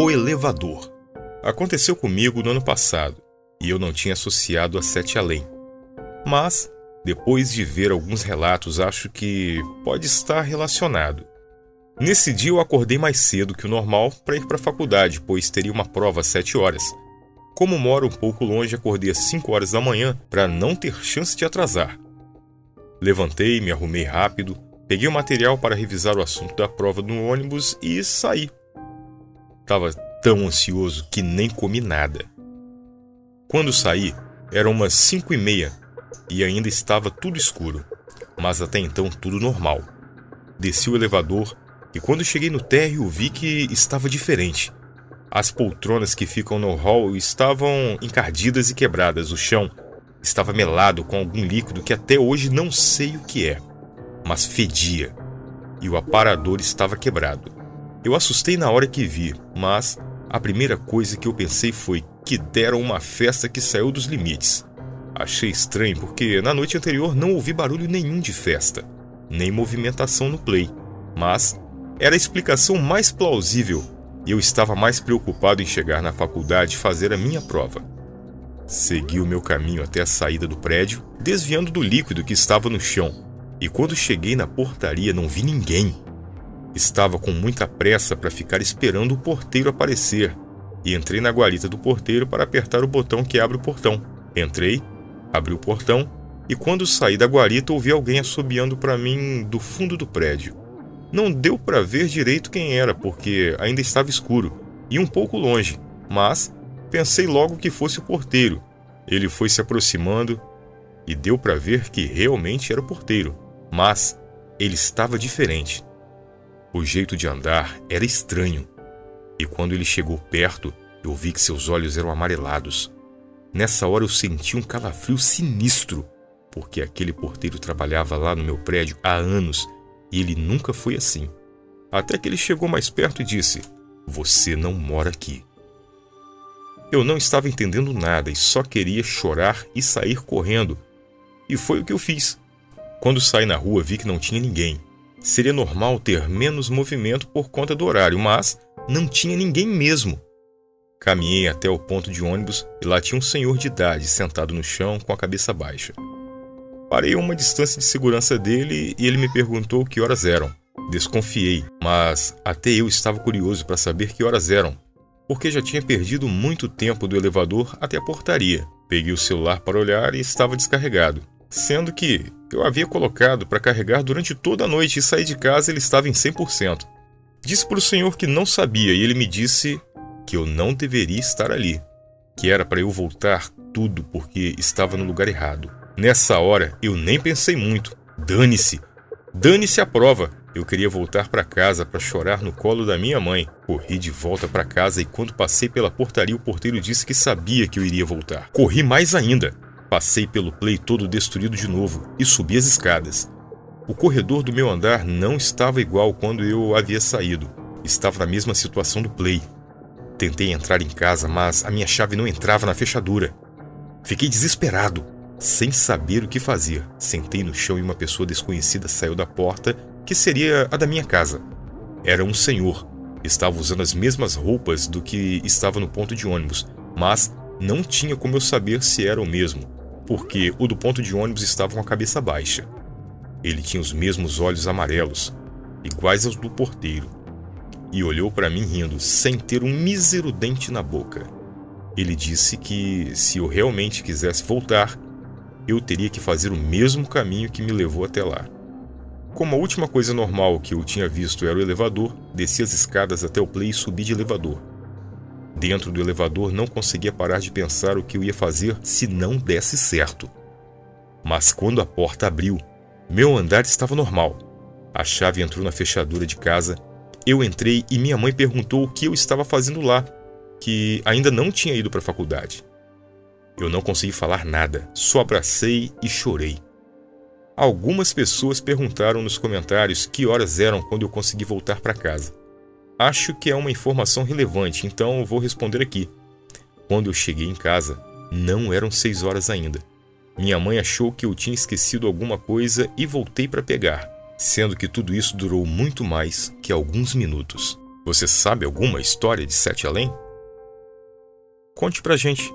O elevador. Aconteceu comigo no ano passado e eu não tinha associado a Sete Além. Mas, depois de ver alguns relatos, acho que pode estar relacionado. Nesse dia eu acordei mais cedo que o normal para ir para a faculdade, pois teria uma prova às 7 horas. Como moro um pouco longe, acordei às 5 horas da manhã para não ter chance de atrasar. Levantei, me arrumei rápido, peguei o material para revisar o assunto da prova no ônibus e saí. Tava tão ansioso que nem comi nada. Quando saí, eram umas 5 e meia e ainda estava tudo escuro, mas até então tudo normal. Desci o elevador e quando cheguei no térreo vi que estava diferente. As poltronas que ficam no hall estavam encardidas e quebradas. O chão estava melado com algum líquido que até hoje não sei o que é, mas fedia. E o aparador estava quebrado. Eu assustei na hora que vi, mas a primeira coisa que eu pensei foi que deram uma festa que saiu dos limites. Achei estranho porque na noite anterior não ouvi barulho nenhum de festa, nem movimentação no play, mas era a explicação mais plausível e eu estava mais preocupado em chegar na faculdade e fazer a minha prova. Segui o meu caminho até a saída do prédio, desviando do líquido que estava no chão, e quando cheguei na portaria não vi ninguém. Estava com muita pressa para ficar esperando o porteiro aparecer e entrei na guarita do porteiro para apertar o botão que abre o portão. Entrei, abri o portão e quando saí da guarita ouvi alguém assobiando para mim do fundo do prédio. Não deu para ver direito quem era, porque ainda estava escuro e um pouco longe, mas pensei logo que fosse o porteiro. Ele foi se aproximando e deu para ver que realmente era o porteiro, mas ele estava diferente. O jeito de andar era estranho, e quando ele chegou perto, eu vi que seus olhos eram amarelados. Nessa hora eu senti um calafrio sinistro, porque aquele porteiro trabalhava lá no meu prédio há anos e ele nunca foi assim. Até que ele chegou mais perto e disse: Você não mora aqui. Eu não estava entendendo nada e só queria chorar e sair correndo. E foi o que eu fiz. Quando saí na rua, vi que não tinha ninguém. Seria normal ter menos movimento por conta do horário, mas não tinha ninguém mesmo. Caminhei até o ponto de ônibus e lá tinha um senhor de idade sentado no chão com a cabeça baixa. Parei a uma distância de segurança dele e ele me perguntou que horas eram. Desconfiei, mas até eu estava curioso para saber que horas eram, porque já tinha perdido muito tempo do elevador até a portaria. Peguei o celular para olhar e estava descarregado, sendo que eu havia colocado para carregar durante toda a noite e saí de casa ele estava em 100%. Disse para o senhor que não sabia e ele me disse que eu não deveria estar ali, que era para eu voltar tudo porque estava no lugar errado. Nessa hora, eu nem pensei muito. Dane-se! Dane-se a prova! Eu queria voltar para casa para chorar no colo da minha mãe. Corri de volta para casa e quando passei pela portaria, o porteiro disse que sabia que eu iria voltar. Corri mais ainda. Passei pelo play todo destruído de novo e subi as escadas. O corredor do meu andar não estava igual quando eu havia saído. Estava na mesma situação do play. Tentei entrar em casa, mas a minha chave não entrava na fechadura. Fiquei desesperado. Sem saber o que fazer, sentei no chão e uma pessoa desconhecida saiu da porta, que seria a da minha casa. Era um senhor. Estava usando as mesmas roupas do que estava no ponto de ônibus, mas não tinha como eu saber se era o mesmo, porque o do ponto de ônibus estava com a cabeça baixa. Ele tinha os mesmos olhos amarelos, iguais aos do porteiro, e olhou para mim rindo, sem ter um mísero dente na boca. Ele disse que, se eu realmente quisesse voltar, eu teria que fazer o mesmo caminho que me levou até lá. Como a última coisa normal que eu tinha visto era o elevador, desci as escadas até o play e subi de elevador. Dentro do elevador não conseguia parar de pensar o que eu ia fazer se não desse certo. Mas quando a porta abriu, meu andar estava normal. A chave entrou na fechadura de casa, eu entrei e minha mãe perguntou o que eu estava fazendo lá, que ainda não tinha ido para a faculdade. Eu não consegui falar nada, só abracei e chorei. Algumas pessoas perguntaram nos comentários que horas eram quando eu consegui voltar para casa. Acho que é uma informação relevante, então vou responder aqui. Quando eu cheguei em casa, não eram seis horas ainda. Minha mãe achou que eu tinha esquecido alguma coisa e voltei para pegar, sendo que tudo isso durou muito mais que alguns minutos. Você sabe alguma história de Sete Além? Conte pra gente.